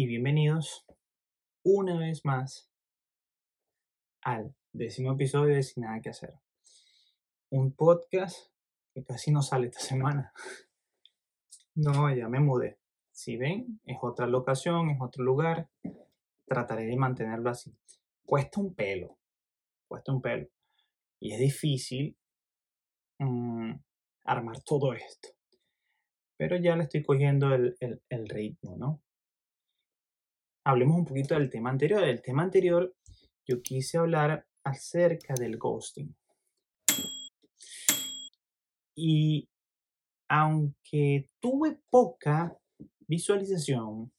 y bienvenidos una vez más al décimo episodio de Sin Nada que Hacer. Un podcast que casi no sale esta semana. No, ya me mudé. Si ven, es otra locación, es otro lugar. Trataré de mantenerlo así. Cuesta un pelo, cuesta un pelo. Y es difícil mm, armar todo esto. Pero ya le estoy cogiendo el, el ritmo, ¿no? Hablemos un poquito del tema anterior. El tema anterior, yo quise hablar acerca del ghosting. Y aunque tuve poca visualización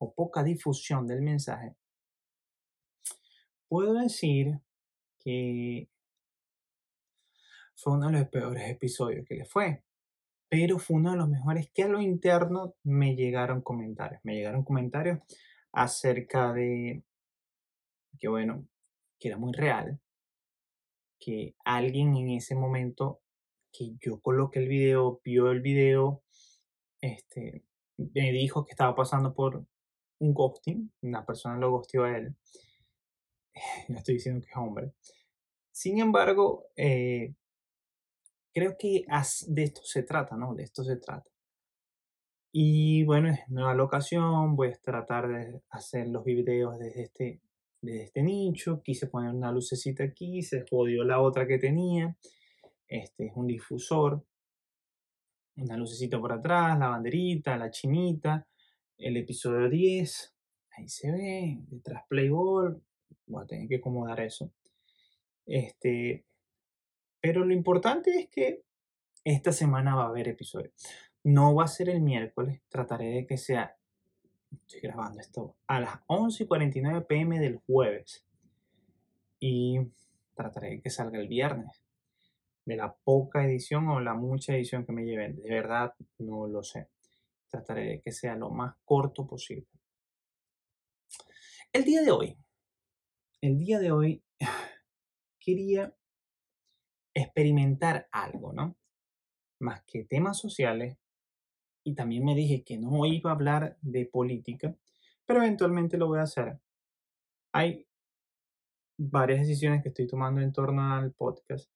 o poca difusión del mensaje, puedo decir que fue uno de los peores episodios que le fue, pero fue uno de los mejores que a lo interno me llegaron comentarios. Me llegaron comentarios acerca de que, bueno, que era muy real, que alguien en ese momento que yo coloqué el video, vio el video, este, me dijo que estaba pasando por un ghosting, una persona lo ghosteó a él. No estoy diciendo que es hombre. Sin embargo, eh, creo que de esto se trata, ¿no? De esto se trata. Y bueno, es nueva locación, voy a tratar de hacer los videos desde este, desde este nicho. Quise poner una lucecita aquí, se jodió la otra que tenía. Este es un difusor. Una lucecita por atrás, la banderita, la chinita. El episodio 10. Ahí se ve. Detrás Playboy. Voy a tener que acomodar eso. Este. Pero lo importante es que esta semana va a haber episodio. No va a ser el miércoles. Trataré de que sea. Estoy grabando esto a las 11 y 49 pm del jueves. Y trataré de que salga el viernes de la poca edición o la mucha edición que me lleven. De verdad, no lo sé. Trataré de que sea lo más corto posible. El día de hoy, el día de hoy quería experimentar algo, ¿no? Más que temas sociales. Y también me dije que no iba a hablar de política, pero eventualmente lo voy a hacer. Hay varias decisiones que estoy tomando en torno al podcast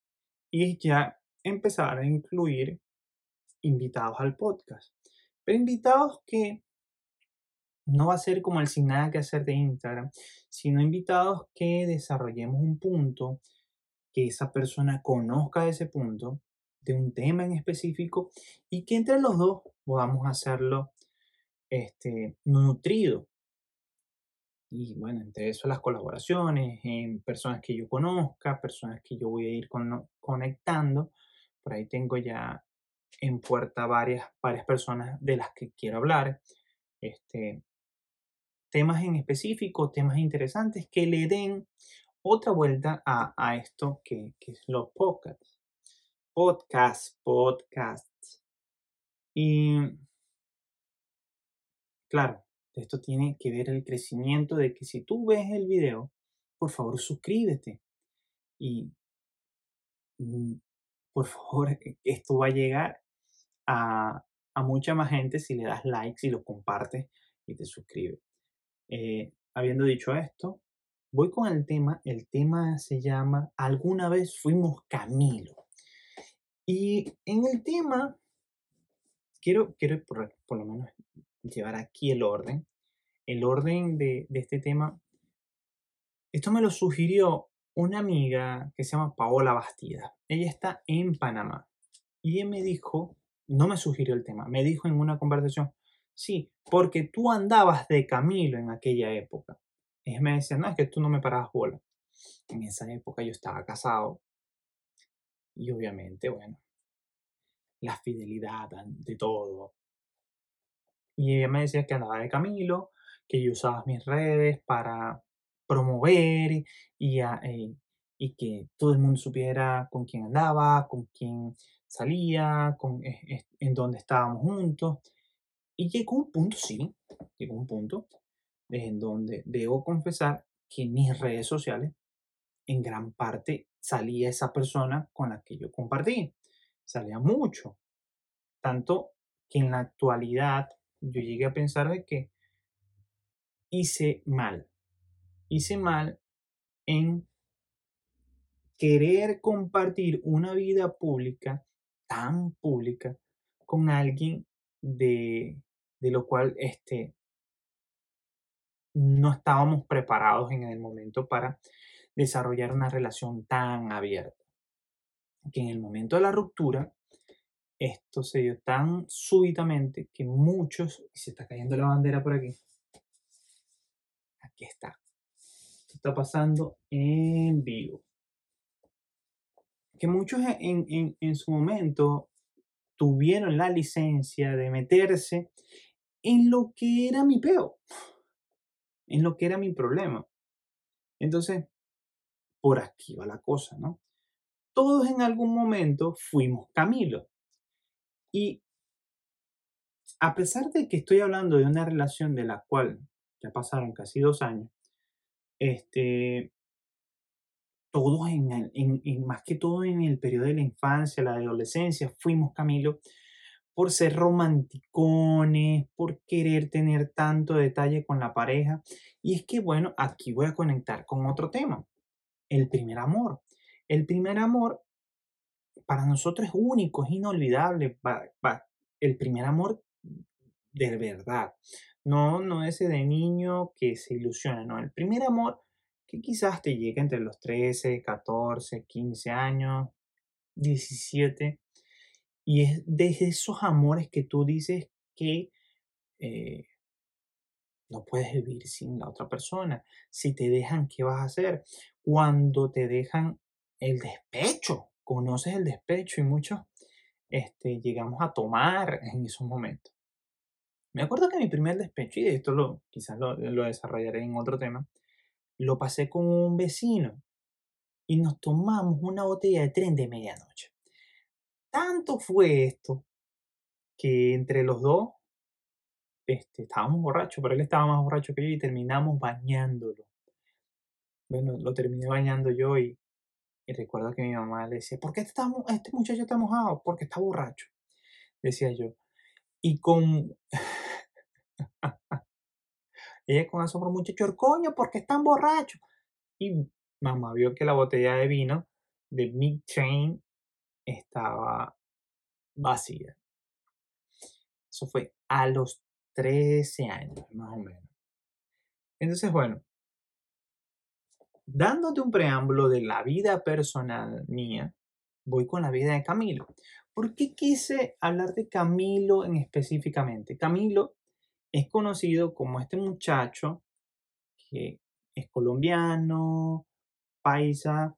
y ya empezar a incluir invitados al podcast. Pero invitados que no va a ser como el sin nada que hacer de Instagram, sino invitados que desarrollemos un punto, que esa persona conozca ese punto, de un tema en específico, y que entre los dos podamos hacerlo este, nutrido. Y bueno, entre eso las colaboraciones, en personas que yo conozca, personas que yo voy a ir conectando. Por ahí tengo ya en puerta varias, varias personas de las que quiero hablar. Este, temas en específico, temas interesantes que le den otra vuelta a, esto que, que, es los podcasts. Podcasts, podcasts. Y claro, esto tiene que ver el crecimiento de que si tú ves el video, por favor suscríbete. Y mm, por favor, e, esto va a llegar a, mucha más gente si le das likes y lo compartes y te suscribes. Eh, habiendo dicho esto, voy con el tema. El tema se llama Alguna vez fuimos Camilo. Y en el tema, quiero, quiero por, por lo menos llevar aquí el orden. El orden de, este tema. Esto me lo sugirió una amiga que se llama Paola Bastida. Ella está en Panamá. Y ella me dijo, no me sugirió el tema, me dijo en una conversación, sí, porque tú andabas de Camilo en aquella época. Ella me decía, no, es que tú no me parabas bola. En esa época yo estaba casado. Y obviamente, bueno, la fidelidad de todo. Y ella me decía que andaba de Camilo, que yo usaba mis redes para promover y, eh, y, que todo el mundo supiera con quién andaba, con quién salía, con, eh, en dónde estábamos juntos. Y llegó un punto, sí, llegó un punto en donde debo confesar que mis redes sociales, en gran parte, salía esa persona con la que yo compartí. Salía mucho. Tanto que en la actualidad yo llegué a pensar de que hice mal. Hice mal en querer compartir una vida pública, tan pública, con alguien de, de lo cual este, no estábamos preparados en el momento para desarrollar una relación tan abierta. Que en el momento de la ruptura, esto se dio tan súbitamente que muchos, y se está cayendo la bandera por aquí, aquí está, esto está pasando en vivo, que muchos en, en, en su momento tuvieron la licencia de meterse en lo que era mi peo, en lo que era mi problema. Entonces, por aquí va la cosa, ¿no? Todos en algún momento fuimos Camilo. Y a pesar de que estoy hablando de una relación de la cual ya pasaron casi dos años, este, todos en, en, más que todo en el periodo de la infancia, la adolescencia, fuimos Camilo por ser romanticones, por querer tener tanto detalle con la pareja. Y es que, bueno, aquí voy a conectar con otro tema el primer amor. El primer amor para nosotros es único, es inolvidable. El primer amor de verdad. No, no ese de niño que se ilusiona, no. El primer amor que quizás te llega entre los 13, 14, 15 años, 17. Y es de esos amores que tú dices que eh, no puedes vivir sin la otra persona. Si te dejan, ¿qué vas a hacer? Cuando te dejan el despecho, conoces el despecho y muchos este, llegamos a tomar en esos momentos. Me acuerdo que mi primer despecho, y esto lo, quizás lo, desarrollaré en otro tema, lo pasé con un vecino y nos tomamos una botella de tren de medianoche. Tanto fue esto que entre los dos este, estábamos borrachos, pero él estaba más borracho que yo y terminamos bañándolo. Bueno, lo terminé bañando yo y, recuerdo que mi mamá le decía, ¿por qué este, este muchacho está mojado? Porque está borracho, decía yo. Y con... Ella con asombro, muchacho, coño, porque están borrachos. Y mamá vio que la botella de vino de Mick Chain estaba vacía. Eso fue a los 13 años, más o menos. Entonces, bueno, dándote un preámbulo de la vida personal mía, voy con la vida de Camilo. ¿Por qué quise hablar de Camilo en específicamente? Camilo es conocido como este muchacho que es colombiano, paisa,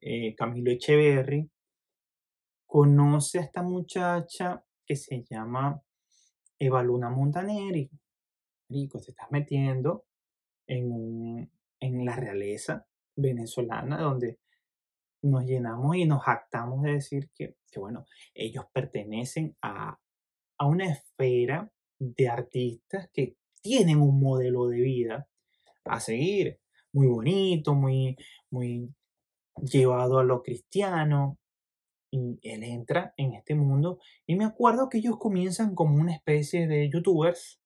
eh, Camilo Echeverry, conoce a esta muchacha que se llama Eva Luna Montaneri. Rico, te estás metiendo en, en la realeza venezolana donde nos llenamos y nos jactamos de decir que, bueno, ellos pertenecen a, a una esfera de artistas que tienen un modelo de vida a seguir, muy bonito, muy, muy llevado a lo cristiano, y él entra en este mundo y me acuerdo que ellos comienzan como una especie de youtubers,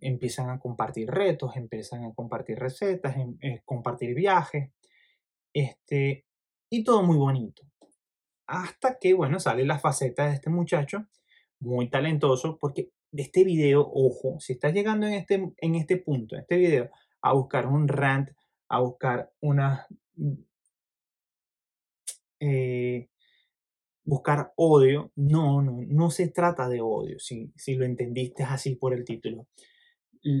empiezan a compartir retos, empiezan a compartir recetas, em, eh, compartir viajes, este, y todo muy bonito. Hasta que, bueno, sale la faceta de este muchacho, muy talentoso, porque de este video, ojo, si estás llegando en este, en este punto, en este video, a buscar un rant, a buscar una eh, buscar odio. No, no, no se trata de odio, si, si lo entendiste así por el título.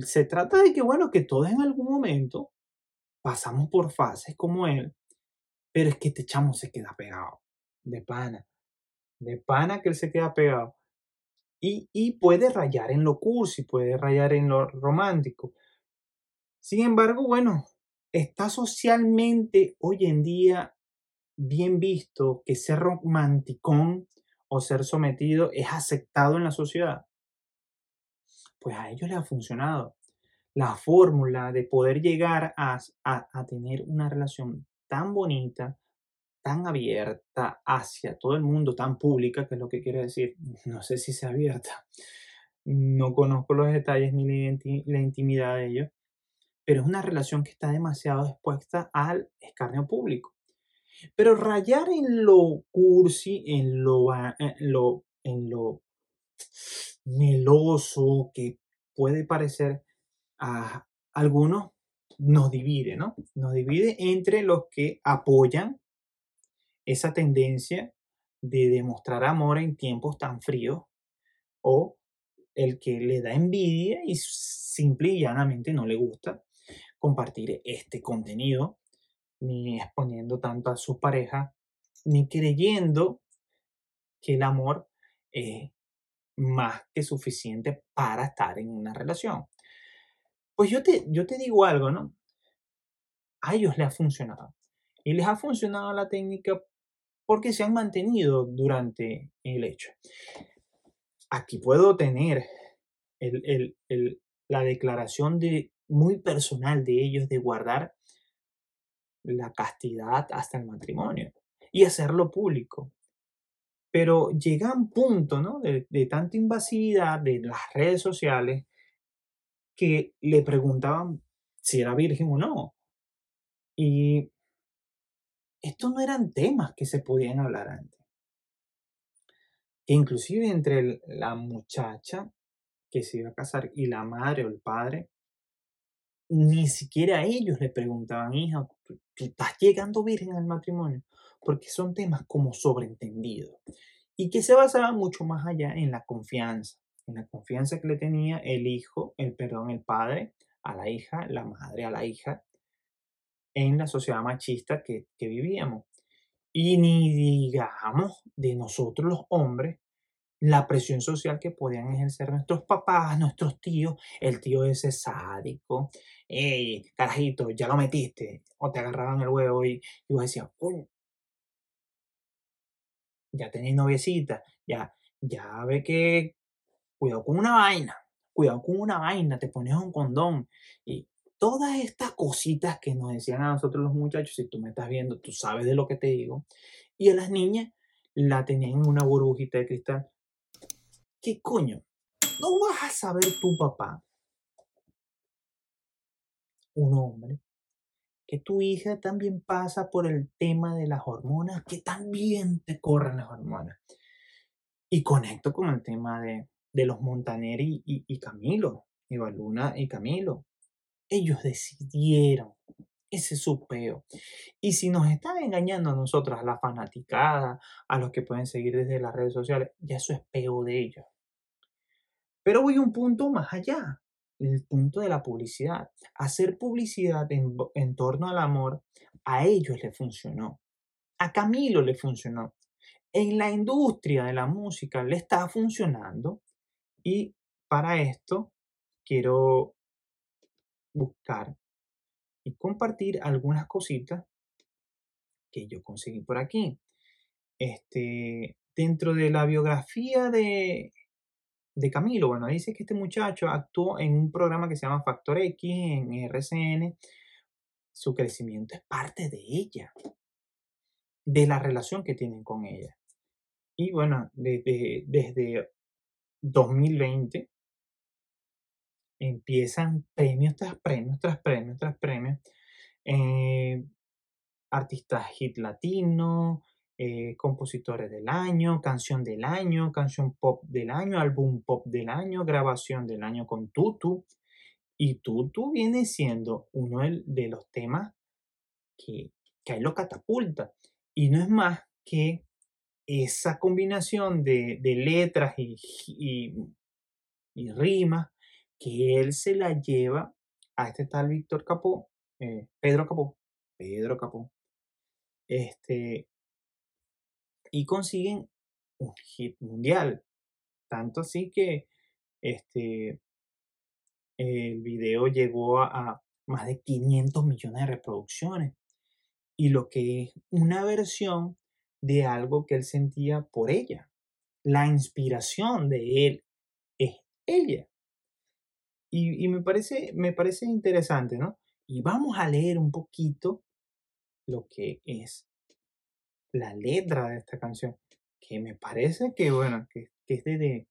Se trata de que, bueno, que todos en algún momento pasamos por fases como él, pero es que este chamo se queda pegado, de pana, de pana que él se queda pegado. Y, y puede rayar en lo cursi, puede rayar en lo romántico. Sin embargo, bueno, está socialmente hoy en día bien visto que ser romanticón o ser sometido es aceptado en la sociedad? Pues a ellos les ha funcionado. La fórmula de poder llegar a, a, tener una relación tan bonita, tan abierta hacia todo el mundo, tan pública, que es lo que quiere decir, no sé si sea abierta, no conozco los detalles ni la, intimidad de ellos, pero es una relación que está demasiado expuesta al escarnio público. Pero rayar en lo cursi, en lo, lo, en lo meloso que puede parecer a algunos, nos divide, ¿no? Nos divide entre los que apoyan esa tendencia de demostrar amor en tiempos tan fríos o el que le da envidia y simple y llanamente no le gusta compartir este contenido, ni exponiendo tanto a su pareja, ni creyendo que el amor es más que suficiente para estar en una relación. Pues yo te, yo te digo algo, ¿no? A ellos les ha funcionado. Y les ha funcionado la técnica porque se han mantenido durante el hecho. Aquí puedo tener la declaración de, muy personal de ellos de guardar la castidad hasta el matrimonio y hacerlo público. Pero llega un punto ¿no? de, tanta invasividad de las redes sociales que le preguntaban si era virgen o no. Y estos no eran temas que se podían hablar antes. Que inclusive entre la muchacha que se iba a casar y la madre o el padre, ni siquiera ellos le preguntaban, hija, ¿tú, estás llegando virgen al matrimonio? Porque son temas como sobreentendidos y que se basaban mucho más allá en la confianza, en la confianza que le tenía el hijo, el perdón, el padre a la hija, la madre a la hija, en la sociedad machista que, que vivíamos. Y ni digamos de nosotros los hombres, la presión social que podían ejercer nuestros papás, nuestros tíos, el tío ese sádico, hey, carajito, ya lo metiste, o te agarraban el huevo y, y vos decías, ya tenéis noviecita, ya, ya ve que, cuidado con una vaina, cuidado con una vaina, te pones un condón, y todas estas cositas que nos decían a nosotros los muchachos, si tú me estás viendo, tú sabes de lo que te digo, y a las niñas la tenían en una burbujita de cristal. ¿Qué coño? No vas a saber tu papá, un hombre, que tu hija también pasa por el tema de las hormonas, que también te corren las hormonas. Y conecto con el tema de, los Montaneri y, y, Camilo, Eva Luna y Camilo. Ellos decidieron, ese es su peo. Y si nos están engañando a nosotros, a la fanaticada, a los que pueden seguir desde las redes sociales, ya eso es peo de ellos. Pero voy un punto más allá, el punto de la publicidad. Hacer publicidad en, torno al amor, a ellos le funcionó. A Camilo le funcionó. En la industria de la música le está funcionando. Y para esto quiero buscar y compartir algunas cositas que yo conseguí por aquí. Este, dentro de la biografía de de Camilo. Bueno, dice que este muchacho actuó en un programa que se llama Factor X en RCN. Su crecimiento es parte de ella, de la relación que tienen con ella. Y bueno, desde, desde 2020 empiezan premios tras premios, tras premios, tras premios. Eh, artistas hit latino, eh, compositores del año, canción del año, canción pop del año, álbum pop del año, grabación del año con Tutu. Y Tutu viene siendo uno de los temas que, que a él lo catapulta. Y no es más que esa combinación de, letras y, y, rimas que él se la lleva a este tal Víctor Capó, eh, Pedro Capó, Pedro Capó, este, y consiguen un hit mundial. Tanto así que este, el video llegó a, más de 500 millones de reproducciones. Y lo que es una versión de algo que él sentía por ella. La inspiración de él es ella. Y, y, me, parece, me parece interesante, ¿no? Y vamos a leer un poquito lo que es la letra de esta canción, que me parece que, bueno, que, es de,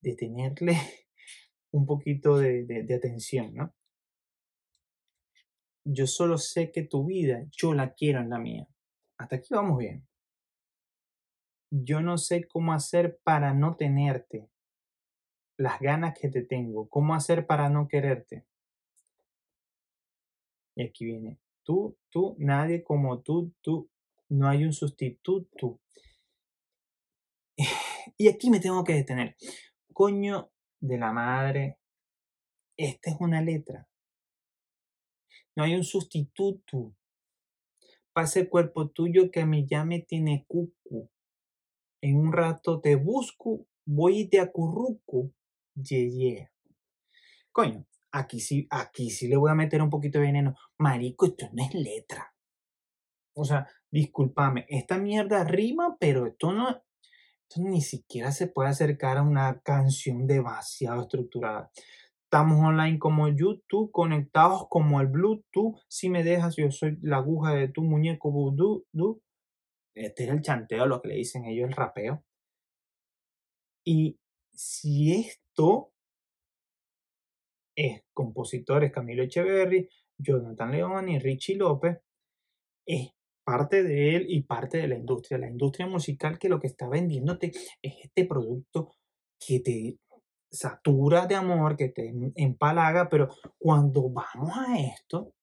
de tenerle un poquito de, de atención, ¿no? Yo solo sé que tu vida, yo la quiero en la mía. Hasta aquí vamos bien. Yo no sé cómo hacer para no tenerte las ganas que te tengo, cómo hacer para no quererte. Y aquí viene, tú, tú, nadie como tú, tú, no hay un sustituto. Y aquí me tengo que detener. Coño de la madre, esta es una letra. No hay un sustituto. Pase cuerpo tuyo que a mí ya me tiene cucu. En un rato te busco, voy y te acurruco. Ye, Coño, aquí sí, aquí sí le voy a meter un poquito de veneno. Marico, esto no es letra. O sea, discúlpame, esta mierda rima, pero esto no, esto ni siquiera se puede acercar a una canción demasiado estructurada. Estamos online como YouTube, conectados como el Bluetooth. Si me dejas, yo soy la aguja de tu muñeco. Este es el chanteo, lo que le dicen ellos, el rapeo. Y si esto es compositores Camilo Echeverry, Jonathan León y Richie López, es parte de él y parte de la industria. La industria musical que lo que está vendiéndote es este producto que te satura de amor, que te empalaga, pero cuando vamos a esto,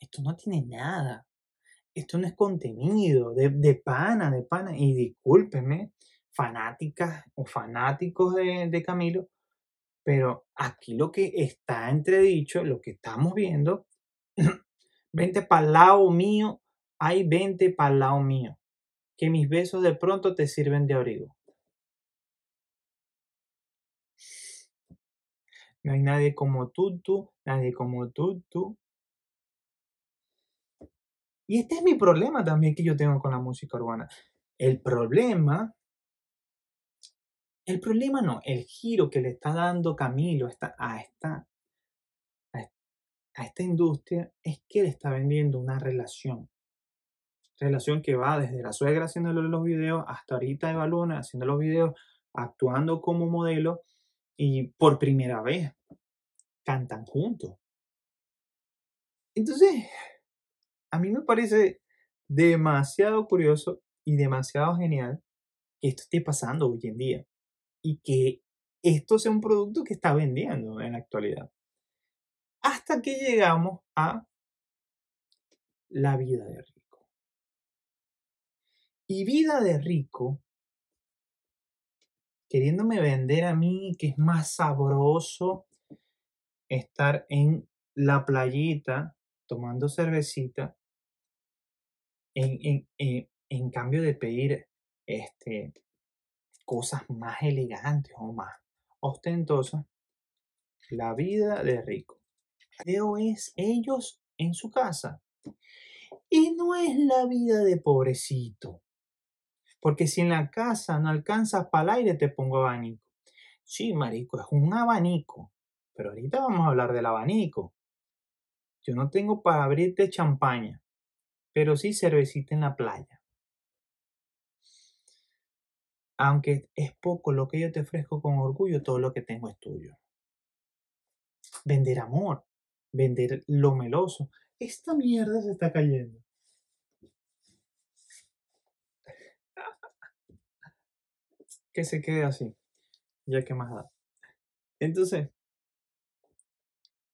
esto no tiene nada. Esto no es contenido de, pana, de pana. Y discúlpeme, fanáticas o fanáticos de Camilo, pero aquí lo que está entredicho, lo que estamos viendo, vente para el lado mío, 20 para el lado mío. Que mis besos de pronto te sirven de abrigo. No hay nadie como tú, tú, nadie como tú, tú. Y este es mi problema también que yo tengo con la música urbana. El problema, el problema no, el giro que le está dando Camilo a esta, a esta, a esta industria es que le está vendiendo una relación. Relación que va desde la suegra haciéndole los videos hasta ahorita Eva Luna haciendo los videos, actuando como modelo y por primera vez cantan juntos. Entonces, a mí me parece demasiado curioso y demasiado genial que esto esté pasando hoy en día y que esto sea un producto que está vendiendo en la actualidad. Hasta que llegamos a la vida de rico. Y vida de rico queriéndome vender a mí que es más sabroso estar en la playita tomando cervecita en, en, cambio de pedir este, cosas más elegantes o más ostentosas, la vida de rico. Pero es ellos en su casa. Y no es la vida de pobrecito. Porque si en la casa no alcanzas para el aire, te pongo abanico. Sí, marico, es un abanico. Pero ahorita vamos a hablar del abanico. Yo no tengo para abrirte champaña, pero sí cervecita en la playa. Aunque es poco lo que yo te ofrezco con orgullo, todo lo que tengo es tuyo. Vender amor, vender lo meloso. Esta mierda se está cayendo. que se quede así, ya que más da. Entonces,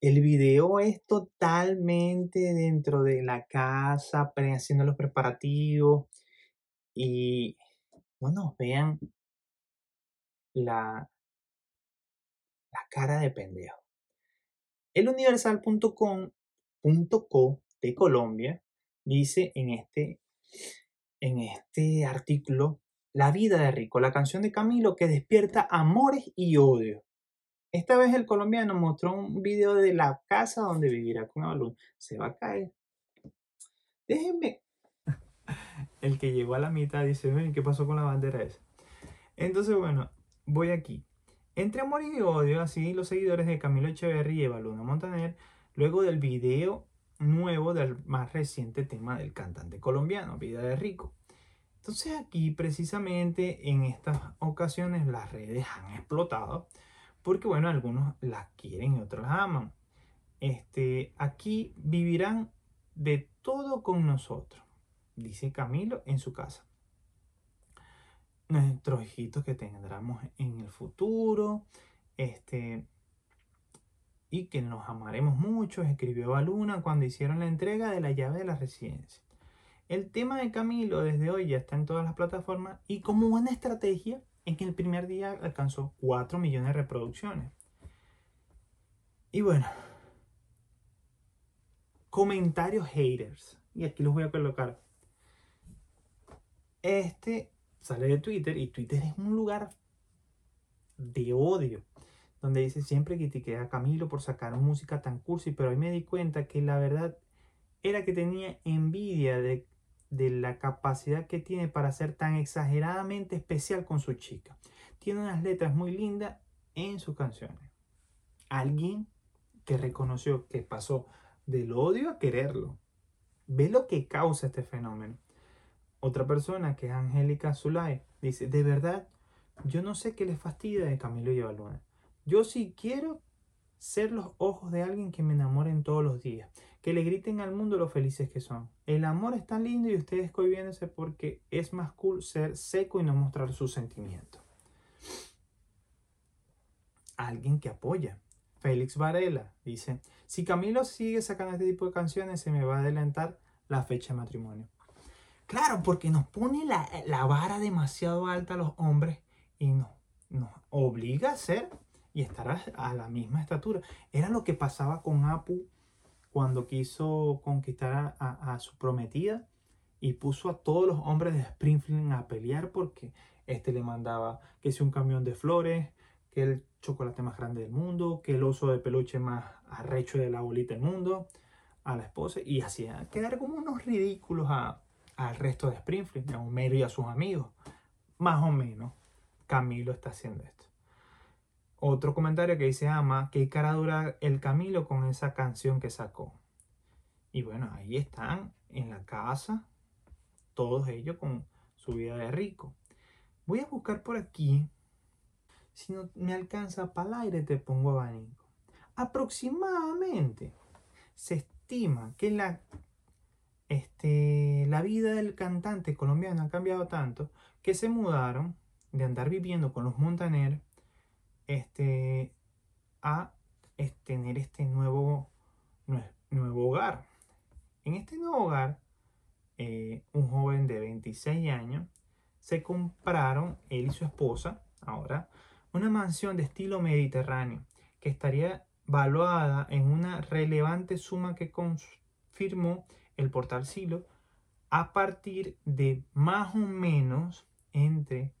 el video es totalmente dentro de la casa, haciendo los preparativos y no nos vean la, la cara de pendejo. El universal.com.co de Colombia dice en este, en este artículo la vida de Rico, la canción de Camilo que despierta amores y odio. Esta vez el colombiano mostró un video de la casa donde vivirá con Avalon. Se va a caer. Déjenme. El que llegó a la mitad dice, ¿qué pasó con la bandera esa? Entonces, bueno, voy aquí. Entre amor y odio, así los seguidores de Camilo Echeverry y Eva Luna Montaner, luego del video nuevo del más reciente tema del cantante colombiano, Vida de Rico. Entonces aquí precisamente en estas ocasiones las redes han explotado porque bueno, algunos las quieren y otros las aman. Este, aquí vivirán de todo con nosotros, dice Camilo en su casa. Nuestros hijitos que tendremos en el futuro, este, y que nos amaremos mucho, escribió Baluna cuando hicieron la entrega de la llave de la residencia. El tema de Camilo desde hoy ya está en todas las plataformas y como buena estrategia en el primer día alcanzó 4 millones de reproducciones. Y bueno, comentarios haters. Y aquí los voy a colocar. Este sale de Twitter y Twitter es un lugar de odio. Donde dice siempre critiqué a Camilo por sacar música tan cursi, pero hoy me di cuenta que la verdad era que tenía envidia de de la capacidad que tiene para ser tan exageradamente especial con su chica. Tiene unas letras muy lindas en sus canciones. Alguien que reconoció que pasó del odio a quererlo. Ve lo que causa este fenómeno. Otra persona que es Angélica Zulay dice, de verdad, yo no sé qué le fastidia de Camilo y Luna. Yo sí quiero ser los ojos de alguien que me enamoren todos los días, que le griten al mundo lo felices que son. El amor es tan lindo y ustedes cohibiéndose porque es más cool ser seco y no mostrar sus sentimientos. Alguien que apoya. Félix Varela dice, si Camilo sigue sacando este tipo de canciones se me va a adelantar la fecha de matrimonio. Claro, porque nos pone la, la vara demasiado alta a los hombres y no, nos obliga a ser y estar a, la misma estatura. Era lo que pasaba con Apu cuando quiso conquistar a, su prometida y puso a todos los hombres de Springfield a pelear porque este le mandaba que sea un camión de flores, que el chocolate más grande del mundo, que el oso de peluche más arrecho de la bolita del mundo a la esposa y hacía quedar como unos ridículos al resto de Springfield, a Homero y a sus amigos. Más o menos, Camilo está haciendo esto. Otro comentario que dice Ama, qué cara dura el Camilo con esa canción que sacó. Y bueno, ahí están en la casa, todos ellos con su vida de rico. Voy a buscar por aquí. Si no me alcanza para el aire, te pongo abanico. Aproximadamente se estima que la, este, la vida del cantante colombiano ha cambiado tanto que se mudaron de andar viviendo con los montaneros este, a tener este nuevo, nuevo hogar. En este nuevo hogar, eh, un joven de 26 años se compraron, él y su esposa, ahora, una mansión de estilo mediterráneo que estaría valuada en una relevante suma que confirmó el portal Silo a partir de más o menos entre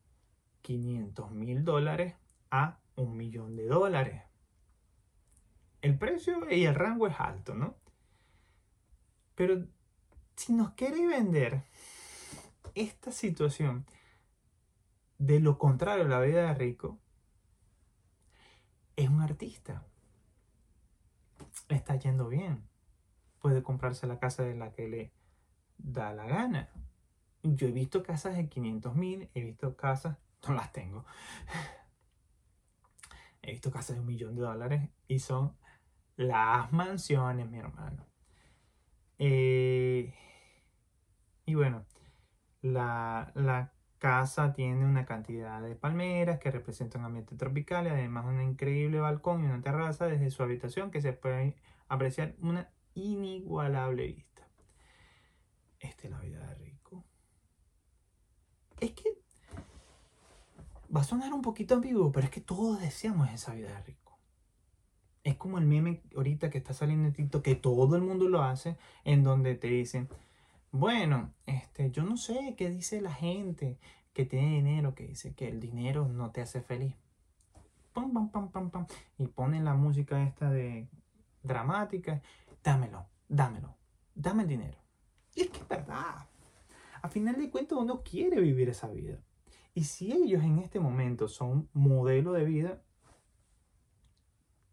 500 mil dólares a un millón de dólares. El precio y el rango es alto, ¿no? Pero si nos quiere vender esta situación de lo contrario la vida de rico, es un artista. está yendo bien. Puede comprarse la casa de la que le da la gana. Yo he visto casas de 500 mil, he visto casas, no las tengo, He visto casas de un millón de dólares y son las mansiones, mi hermano. Eh, y bueno, la, casa tiene una cantidad de palmeras que representan un ambiente tropical y además un increíble balcón y una terraza desde su habitación que se puede apreciar una inigualable vista. Esta es la vida de rico. Es que va a sonar un poquito ambiguo, pero es que todos deseamos esa vida de rico. Es como el meme ahorita que está saliendo en TikTok, que todo el mundo lo hace, en donde te dicen, bueno, este, yo no sé qué dice la gente que tiene dinero, que dice que el dinero no te hace feliz. Pam, pam, pam, pam, pam. Y ponen la música esta de dramática. Dámelo, dámelo, dame el dinero. Y es que es verdad. A final de cuentas uno quiere vivir esa vida. Y si ellos en este momento son modelo de vida,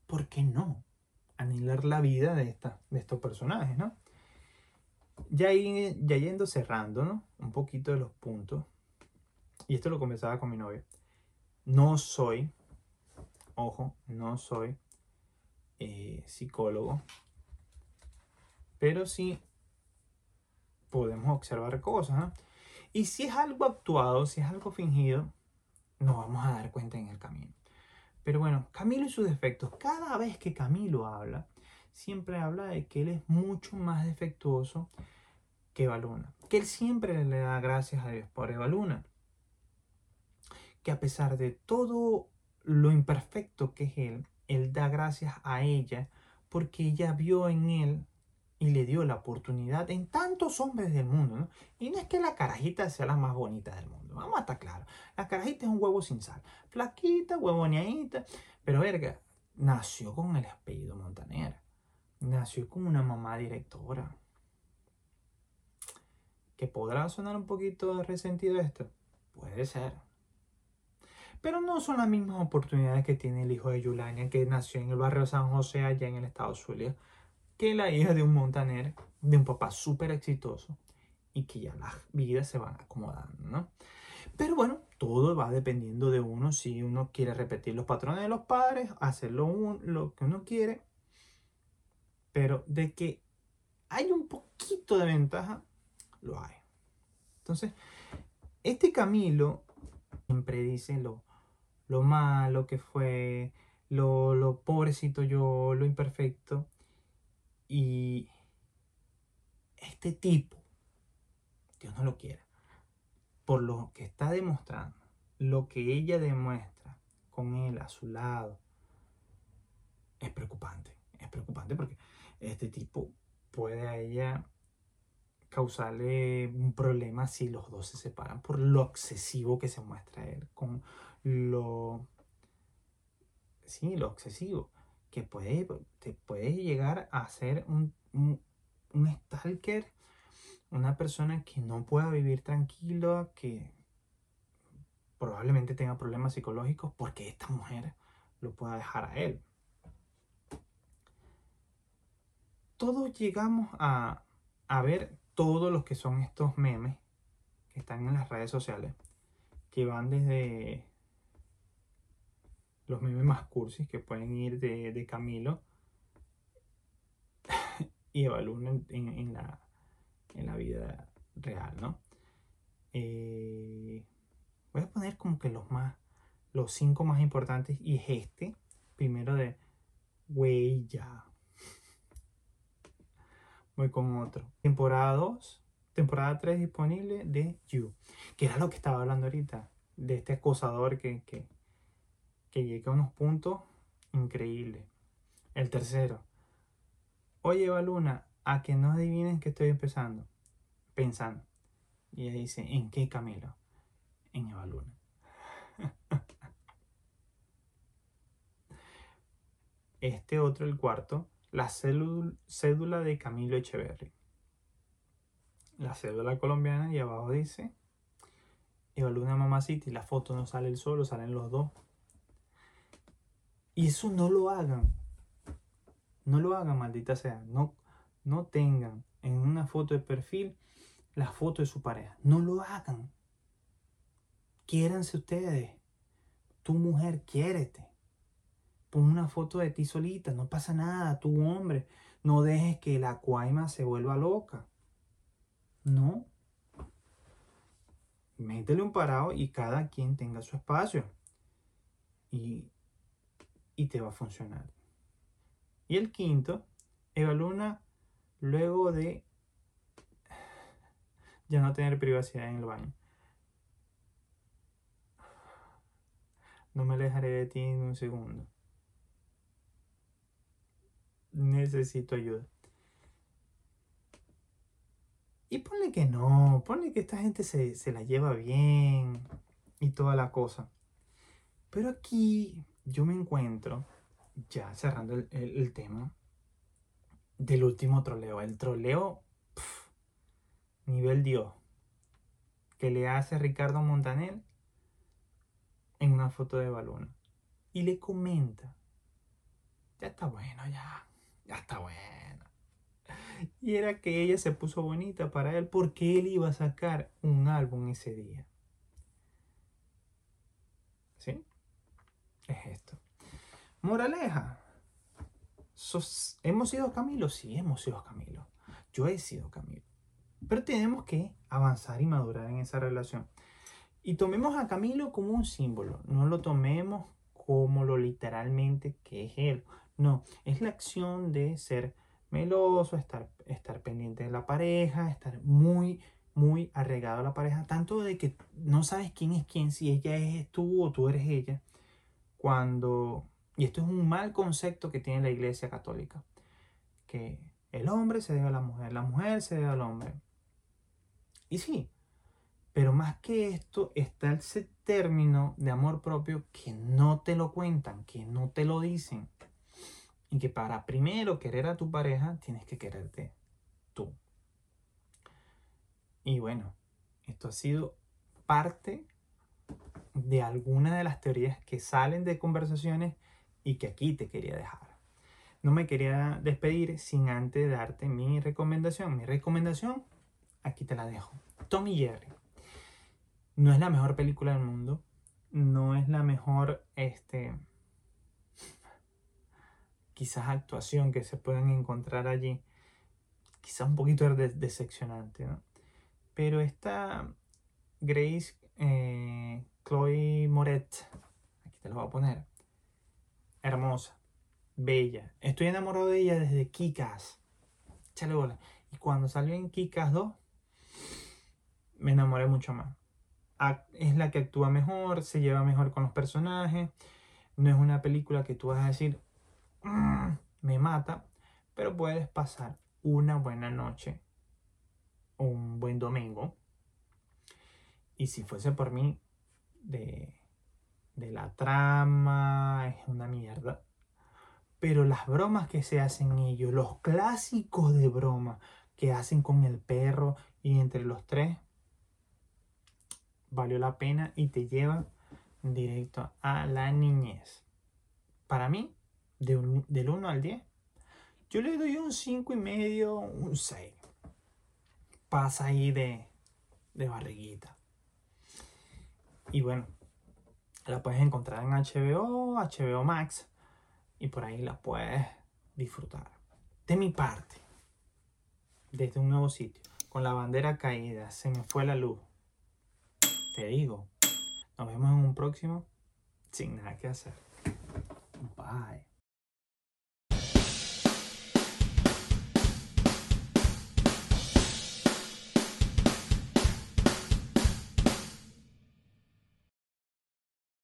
¿por qué no anilar la vida de, esta, de estos personajes, no? ya, ya yendo cerrando, ¿no? Un poquito de los puntos. Y esto lo conversaba con mi novia. No soy, ojo, no soy eh, psicólogo, pero sí podemos observar cosas. Y si es algo actuado, si es algo fingido, nos vamos a dar cuenta en el camino. Pero bueno, Camilo y sus defectos. Cada vez que Camilo habla, siempre habla de que él es mucho más defectuoso que Evaluna. Que él siempre le da gracias a Dios por Evaluna. Que a pesar de todo lo imperfecto que es él, él da gracias a ella porque ella vio en él y le dio la oportunidad en tantos hombres del mundo, ¿no? Y no es que la carajita sea la más bonita del mundo, vamos a estar claros. La carajita es un huevo sin sal, flaquita, huevoneadita, pero verga, nació con el apellido Montanera, nació con una mamá directora. ¿Que podrá sonar un poquito resentido esto? Puede ser. Pero no son las mismas oportunidades que tiene el hijo de Yulania, que nació en el barrio San José, allá en el estado Zulia, que la hija de un montaner, de un papá súper exitoso, y que ya las vidas se van acomodando, ¿no? Pero bueno, todo va dependiendo de uno, si uno quiere repetir los patrones de los padres, hacerlo lo que uno quiere, pero de que hay un poquito de ventaja, lo hay. Entonces, este Camilo siempre dice lo, lo malo que fue, lo, lo pobrecito yo, lo imperfecto. Y este tipo, Dios no lo quiera, por lo que está demostrando, lo que ella demuestra con él a su lado, es preocupante. Es preocupante porque este tipo puede a ella causarle un problema si los dos se separan por lo excesivo que se muestra él con lo, sí, lo excesivo, que puede, te puede llegar a ser un, un, stalker, una persona que no pueda vivir tranquilo, que probablemente tenga problemas psicológicos porque esta mujer lo pueda dejar a él. Todos llegamos a, a ver todos los que son estos memes que están en las redes sociales, que van desde los memes más cursis que pueden ir de, Camilo y evalúen en, la, en la vida real, ¿no? Eh, voy a poner como que los más, los cinco más importantes y es este, primero de Huella. Voy con otro. Temporada 2, temporada 3 disponible de You, que era lo que estaba hablando ahorita, de este acosador que, que, que llega a unos puntos increíbles. El tercero. Oye, Eva Luna, a que no adivinen que estoy empezando. Pensando. Y ella dice, ¿en qué Camilo? En Eva Luna. este otro, el cuarto, la cédula de Camilo Echeverry. La cédula colombiana y abajo dice Eva Luna Mamacita y la foto no sale el solo, salen los dos. Y eso no lo hagan. No lo hagan, maldita sea. No, no tengan en una foto de perfil la foto de su pareja. No lo hagan. Quiéranse ustedes. Tu mujer, quiérete. Pon una foto de ti solita, no pasa nada. Tu hombre, no dejes que la cuaima se vuelva loca. No. Métele un parado y cada quien tenga su espacio. Y y te va a funcionar. Y el quinto, evalúa luego de ya no tener privacidad en el baño. No me alejaré de ti en un segundo. Necesito ayuda. Y ponle que no, ponle que esta gente se, se la lleva bien y toda la cosa. Pero aquí yo me encuentro, ya cerrando el, tema, del último troleo. El troleo nivel Dios que le hace Ricardo Montanel en una foto de balón. Y le comenta, ya está bueno, ya, ya está bueno. y era que ella se puso bonita para él porque él iba a sacar un álbum ese día. ¿Sí? Es esto. Moraleja. ¿Hemos sido Camilo? Sí, hemos sido Camilo. Yo he sido Camilo. Pero tenemos que avanzar y madurar en esa relación. Y tomemos a Camilo como un símbolo. No lo tomemos como lo literalmente que es él. No, es la acción de ser meloso, estar, estar pendiente de la pareja, estar muy, muy arregado a la pareja, tanto de que no sabes quién es quién, si ella es tú o tú eres ella, cuando, y esto es un mal concepto que tiene la iglesia católica, que el hombre se debe a la mujer, la mujer se debe al hombre. Y sí, pero más que esto está ese término de amor propio que no te lo cuentan, que no te lo dicen. Y que para primero querer a tu pareja tienes que quererte tú. Y bueno, esto ha sido parte de alguna de las teorías que salen de conversaciones y que aquí te quería dejar. No me quería despedir sin antes darte mi recomendación. Mi recomendación, aquí te la dejo. Tommy Jerry. No es la mejor película del mundo. No es la mejor, este, quizás actuación que se puedan encontrar allí. Quizás un poquito decepcionante, ¿no? Pero esta Grace eh, Chloe Moret, aquí te lo voy a poner, hermosa, bella. Estoy enamorado de ella desde Kikas. Chale bola. Y cuando salió en Kikas 2, me enamoré mucho más es la que actúa mejor, se lleva mejor con los personajes. No es una película que tú vas a decir, mm, me mata, pero puedes pasar una buena noche un buen domingo. Y si fuese por mí, de, de la trama, es una mierda. Pero las bromas que se hacen ellos, los clásicos de broma que hacen con el perro y entre los tres, valió la pena y te lleva directo a la niñez. Para mí, de del 1 al 10, yo le doy un 5 y medio, un 6. Pasa ahí de, de barriguita. Y bueno, la puedes encontrar en HBO, HBO Max, y por ahí la puedes disfrutar. De mi parte, desde un nuevo sitio, con la bandera caída, se me fue la luz te digo, nos vemos en un próximo sin nada que hacer. Bye.